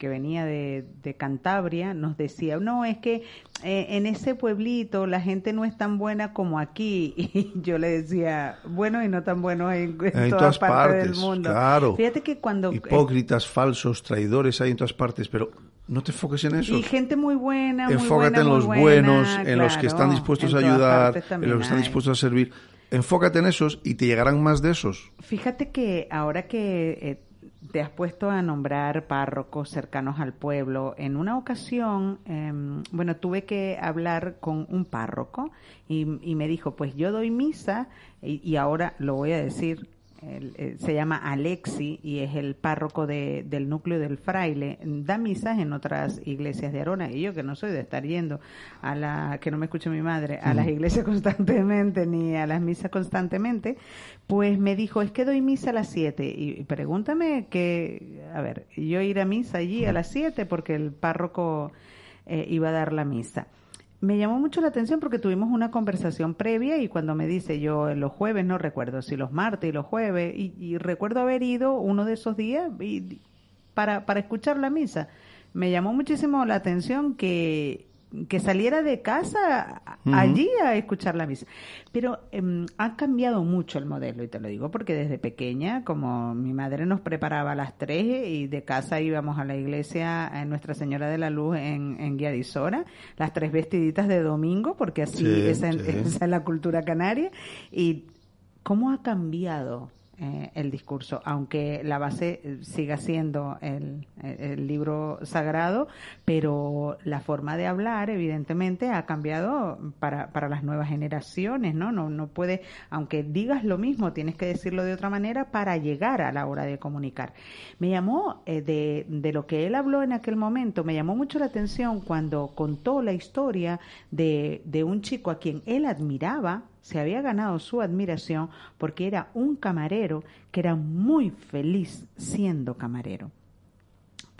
que venía de, de, Cantabria nos decía, no, es que eh, en ese pueblito la gente no es tan buena como aquí. Y yo le decía, bueno y no tan bueno en, todas, partes, del mundo. Claro. Fíjate que cuando... Hipócritas, falsos, traidores hay en todas partes, pero no te enfoques en eso. Y gente muy buena, muy Enfócate en los buenos, en los que están dispuestos a ayudar, en los que están dispuestos a servir. Enfócate en esos y te llegarán más de esos. Fíjate que ahora que eh, te has puesto a nombrar párrocos cercanos al pueblo, en una ocasión, em, bueno, tuve que hablar con un párroco y, me dijo, pues yo doy misa y ahora lo voy a decir eh, se llama Alexi y es el párroco de, del núcleo del fraile. Da misas en otras iglesias de Arona. Y yo que no soy de estar yendo a la, que no me escuche mi madre, a las iglesias constantemente ni a las misas constantemente, pues me dijo, es que doy misa a las 7 y, pregúntame que, a ver, yo ir a misa allí a las 7 porque el párroco eh, iba a dar la misa me llamó mucho la atención porque tuvimos una conversación previa y cuando me dice yo los jueves, no recuerdo si los martes y los jueves, y, recuerdo haber ido uno de esos días y, para, para escuchar la misa. Me llamó muchísimo la atención que que saliera de casa allí a escuchar la misa. Pero em, ha cambiado mucho el modelo, y te lo digo porque desde pequeña, como mi madre nos preparaba a las tres y de casa íbamos a la iglesia en Nuestra Señora de la Luz en, en Guiadisora, las tres vestiditas de domingo, porque así esa es la cultura canaria, y cómo ha cambiado eh, el discurso, aunque la base eh, siga siendo el, el, libro sagrado, pero la forma de hablar evidentemente ha cambiado para, para las nuevas generaciones, ¿no? ¿no? No puede, aunque digas lo mismo, tienes que decirlo de otra manera para llegar a la hora de comunicar. Me llamó eh, de, de lo que él habló en aquel momento, me llamó mucho la atención cuando contó la historia de, de un chico a quien él admiraba, se había ganado su admiración porque era un camarero que era muy feliz siendo camarero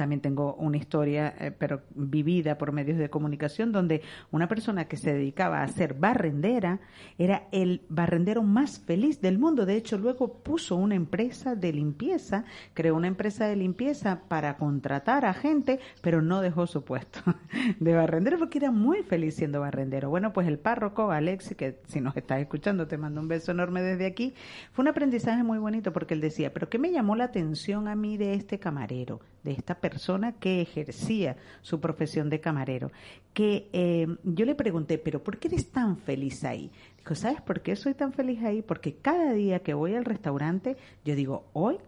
también tengo una historia, eh, pero vivida por medios de comunicación, donde una persona que se dedicaba a ser barrendera era el barrendero más feliz del mundo. De hecho, luego puso una empresa de limpieza, creó una empresa de limpieza para contratar a gente, pero no dejó su puesto de barrendero porque era muy feliz siendo barrendero. Bueno, pues el párroco, Alexi, que si nos estás escuchando, te mando un beso enorme desde aquí, fue un aprendizaje muy bonito porque él decía, pero ¿qué me llamó la atención a mí de este camarero, de esta persona? Persona que ejercía su profesión de camarero, que eh, yo le pregunté, pero ¿por qué eres tan feliz ahí? Dijo, ¿sabes por qué soy tan feliz ahí? Porque cada día que voy al restaurante, yo digo, hoy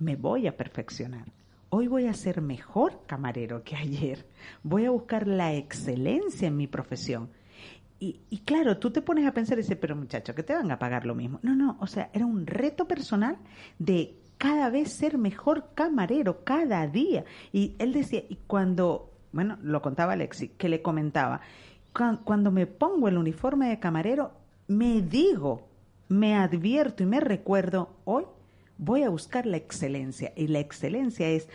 me voy a perfeccionar. Hoy voy a ser mejor camarero que ayer. Voy a buscar la excelencia en mi profesión. Y, claro, tú te pones a pensar y dices, pero muchacho, que te van a pagar lo mismo. No, no, o sea, era un reto personal de cada vez ser mejor camarero, cada día. Y él decía, y cuando, bueno, lo contaba Alexi, que le comentaba, cuando me pongo el uniforme de camarero, me digo, me advierto y me recuerdo, hoy voy a buscar la excelencia. Y la excelencia es,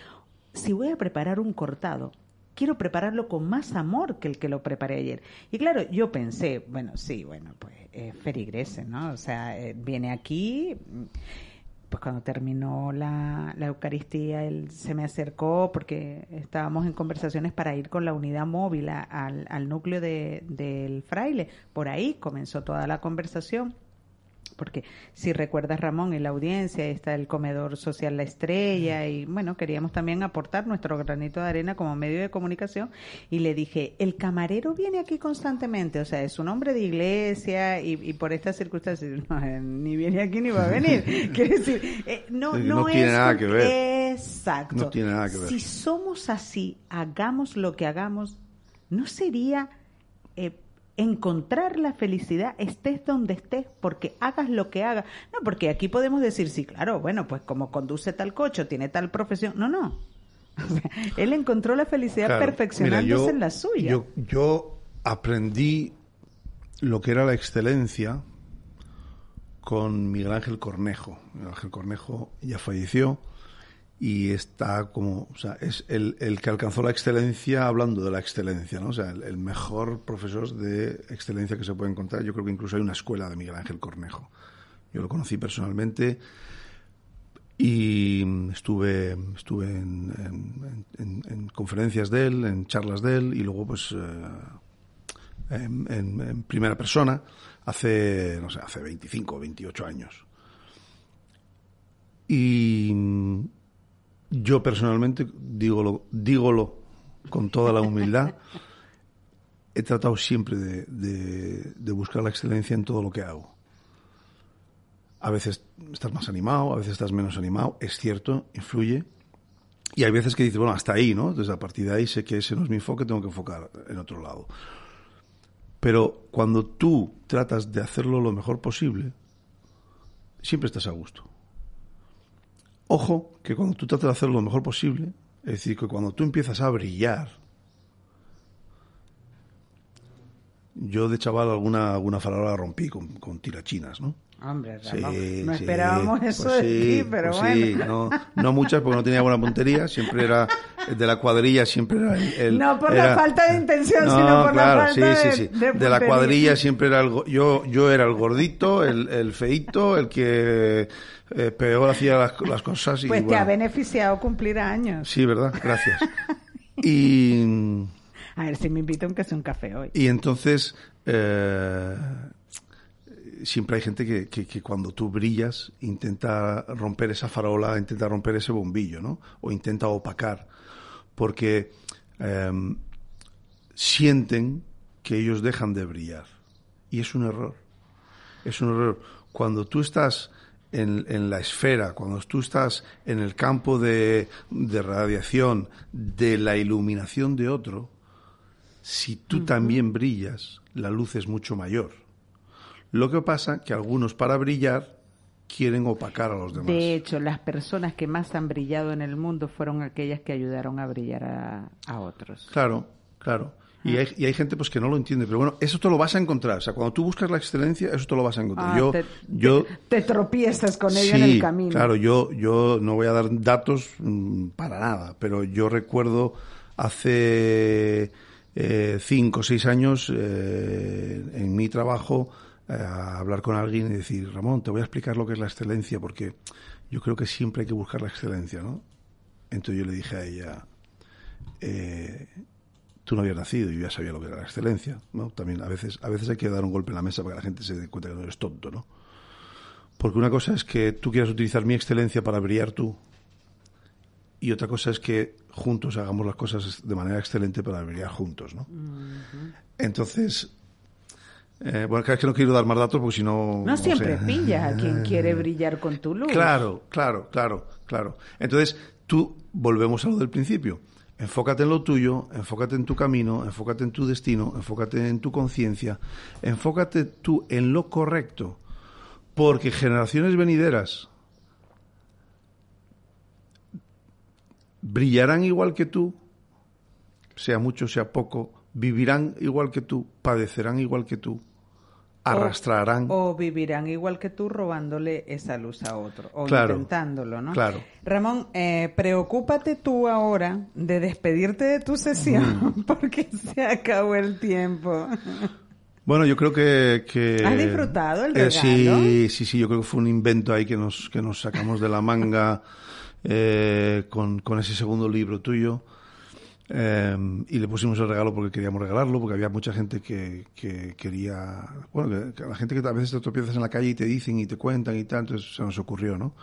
si voy a preparar un cortado, quiero prepararlo con más amor que el que lo preparé ayer. Y claro, yo pensé, bueno, sí, bueno, pues eh, ferigrese, ¿no? O sea, eh, viene aquí pues cuando terminó la, Eucaristía, él se me acercó porque estábamos en conversaciones para ir con la unidad móvil al, al núcleo de, del fraile. Por ahí comenzó toda la conversación porque si recuerdas Ramón en la audiencia está el comedor social La Estrella y bueno, queríamos también aportar nuestro granito de arena como medio de comunicación y le dije, el camarero viene aquí constantemente, o sea, es un hombre de iglesia y, por estas circunstancias ni viene aquí ni va a venir. Quiere decir, eh, no, no, tiene nada que ver. Exacto. No tiene nada que ver. Si somos así, hagamos lo que hagamos, ¿no sería... Eh, encontrar la felicidad estés donde estés, porque hagas lo que hagas. No, porque aquí podemos decir, sí, claro, bueno, pues como conduce tal coche, tiene tal profesión. No, no. él encontró la felicidad perfeccionándose en la suya. Yo, yo aprendí lo que era la excelencia con Miguel Ángel Cornejo. Miguel Ángel Cornejo ya falleció y está como, o sea, es el, el, que alcanzó la excelencia hablando de la excelencia, ¿no? O sea, el, mejor profesor de excelencia que se puede encontrar. Yo creo que incluso hay una escuela de Miguel Ángel Cornejo. Yo lo conocí personalmente y estuve, estuve en, en, conferencias de él, en charlas de él y luego pues eh, en, primera persona hace, no sé, hace 25 o 28 años. Y yo personalmente, dígolo, dígolo con toda la humildad, he tratado siempre de, de, buscar la excelencia en todo lo que hago. A veces estás más animado, a veces estás menos animado, es cierto, influye. Y hay veces que dices, bueno, hasta ahí, ¿no? Desde a partir de ahí sé que ese no es mi enfoque, tengo que enfocar en otro lado. Pero cuando tú tratas de hacerlo lo mejor posible, siempre estás a gusto. Ojo, que cuando tú tratas de hacerlo lo mejor posible, es decir, que cuando tú empiezas a brillar, yo de chaval alguna, alguna farola rompí con, con tirachinas, ¿no? Hombre, no esperábamos eso pues de ti, pero pues bueno. no, no muchas porque no tenía buena puntería, siempre era de la cuadrilla, siempre era el... no por la falta de intención, sino por la falta de, sí, sí. de, la cuadrilla siempre era el... Yo, yo era el gordito, el, el feito, el que eh, peor hacía las, las, cosas. Y, pues te ha beneficiado cumplir años. Sí, ¿verdad? Gracias. y... A ver si me invito aunque sea un café hoy. Y entonces... Eh, siempre hay gente que, que, cuando tú brillas intenta romper esa farola, intenta romper ese bombillo, ¿no? O intenta opacar, porque em, sienten que ellos dejan de brillar. Y es un error. Es un error. Cuando tú estás en, en la esfera, cuando tú estás en el campo de, de radiación, de la iluminación de otro, si tú también brillas, la luz es mucho mayor lo que pasa que algunos para brillar quieren opacar a los demás. De hecho, las personas que más han brillado en el mundo fueron aquellas que ayudaron a brillar a, otros. Claro, claro. Y hay, y hay, gente pues que no lo entiende, pero bueno, eso te lo vas a encontrar. O sea, cuando tú buscas la excelencia, eso te lo vas a encontrar. Ah, yo, te, yo, te, tropiezas con ella en el camino. Claro, yo, yo no voy a dar datos mm, para nada, pero yo recuerdo hace eh, cinco o seis años eh, en mi trabajo a hablar con alguien y decir, Ramón, te voy a explicar lo que es la excelencia, porque yo creo que siempre hay que buscar la excelencia, ¿no? Entonces yo le dije a ella, eh, tú no habías nacido, yo ya sabía lo que era la excelencia, ¿no? También a veces, a veces hay que dar un golpe en la mesa para que la gente se dé cuenta que no eres tonto, ¿no? Porque una cosa es que tú quieras utilizar mi excelencia para brillar tú, y otra cosa es que juntos hagamos las cosas de manera excelente para brillar juntos, ¿no? Entonces, eh, bueno, es que no quiero dar más datos porque si no... No siempre pillas a quien quiere brillar con tu luz. Claro, claro, claro, claro. Entonces, tú, volvemos a lo del principio. Enfócate en lo tuyo, enfócate en tu camino, enfócate en tu destino, enfócate en tu conciencia, enfócate tú en lo correcto, porque generaciones venideras brillarán igual que tú, sea mucho, sea poco, vivirán igual que tú, padecerán igual que tú, arrastrarán. O, vivirán igual que tú robándole esa luz a otro, o intentándolo, ¿no? Claro. Ramón, eh, preocúpate tú ahora de despedirte de tu sesión, porque se acabó el tiempo. Bueno, yo creo que... que ¿Has disfrutado el eh, sí, sí, sí, yo creo que fue un invento ahí que nos, que nos sacamos de la manga eh, con, con ese segundo libro tuyo. Eh, y le pusimos el regalo porque queríamos regalarlo, porque había mucha gente que, que quería, bueno, que, la gente que a veces te tropiezas en la calle y te dicen y te cuentan y tal, entonces se nos ocurrió, ¿no?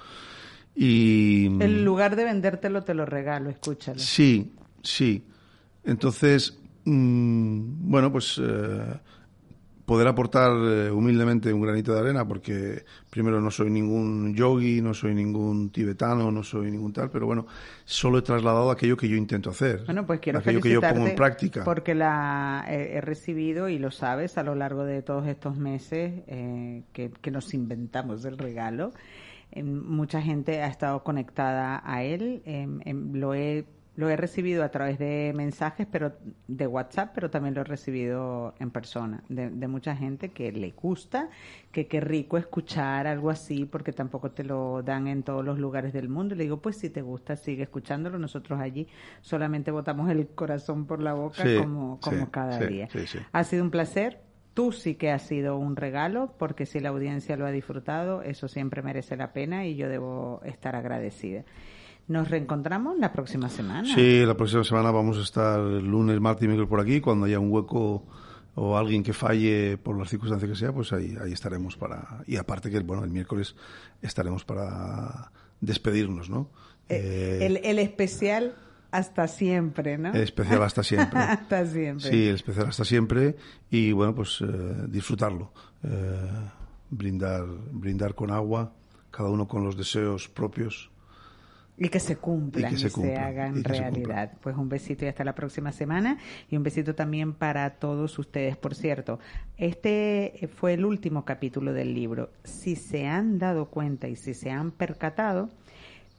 Y... En lugar de vendértelo, te lo regalo, escúchalo. Sí, sí. Entonces, mmm, bueno, pues eh, poder aportar eh, humildemente un granito de arena, porque primero no soy ningún yogi, no soy ningún tibetano, no soy ningún tal, pero bueno, solo he trasladado aquello que yo intento hacer. Bueno, pues quiero aquello que yo pongo en práctica. Porque la he recibido, y lo sabes, a lo largo de todos estos meses eh, que, que, nos inventamos el regalo. Eh, mucha gente ha estado conectada a él, eh, lo he lo he recibido a través de mensajes, pero de WhatsApp, pero también lo he recibido en persona, de, mucha gente que le gusta, que qué rico escuchar algo así, porque tampoco te lo dan en todos los lugares del mundo. Y le digo, pues si te gusta, sigue escuchándolo. Nosotros allí solamente botamos el corazón por la boca como, como cada día. ha sido un placer. Tú sí que has sido un regalo, porque si la audiencia lo ha disfrutado, eso siempre merece la pena y yo debo estar agradecida. Nos reencontramos la próxima semana. Sí, la próxima semana vamos a estar lunes, martes y miércoles por aquí. Cuando haya un hueco o alguien que falle por las circunstancias que sea, pues ahí, ahí estaremos para... Y aparte que, bueno, el miércoles estaremos para despedirnos, ¿no? Eh, el, el especial hasta siempre, ¿no? El especial hasta siempre. hasta siempre. Sí, el especial hasta siempre y bueno, pues eh, disfrutarlo. Eh, brindar, brindar con agua, cada uno con los deseos propios y que se cumplan y, se, hagan realidad. Pues un besito y hasta la próxima semana. Y un besito también para todos ustedes. Por cierto, este fue el último capítulo del libro. Si se han dado cuenta y si se han percatado,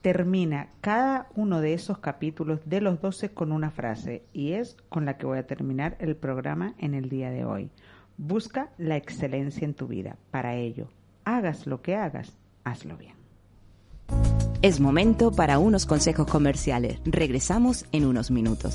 termina cada uno de esos capítulos de los 12 con una frase. Y es con la que voy a terminar el programa en el día de hoy. Busca la excelencia en tu vida. Para ello, hagas lo que hagas, hazlo bien. Es momento para unos consejos comerciales. Regresamos en unos minutos.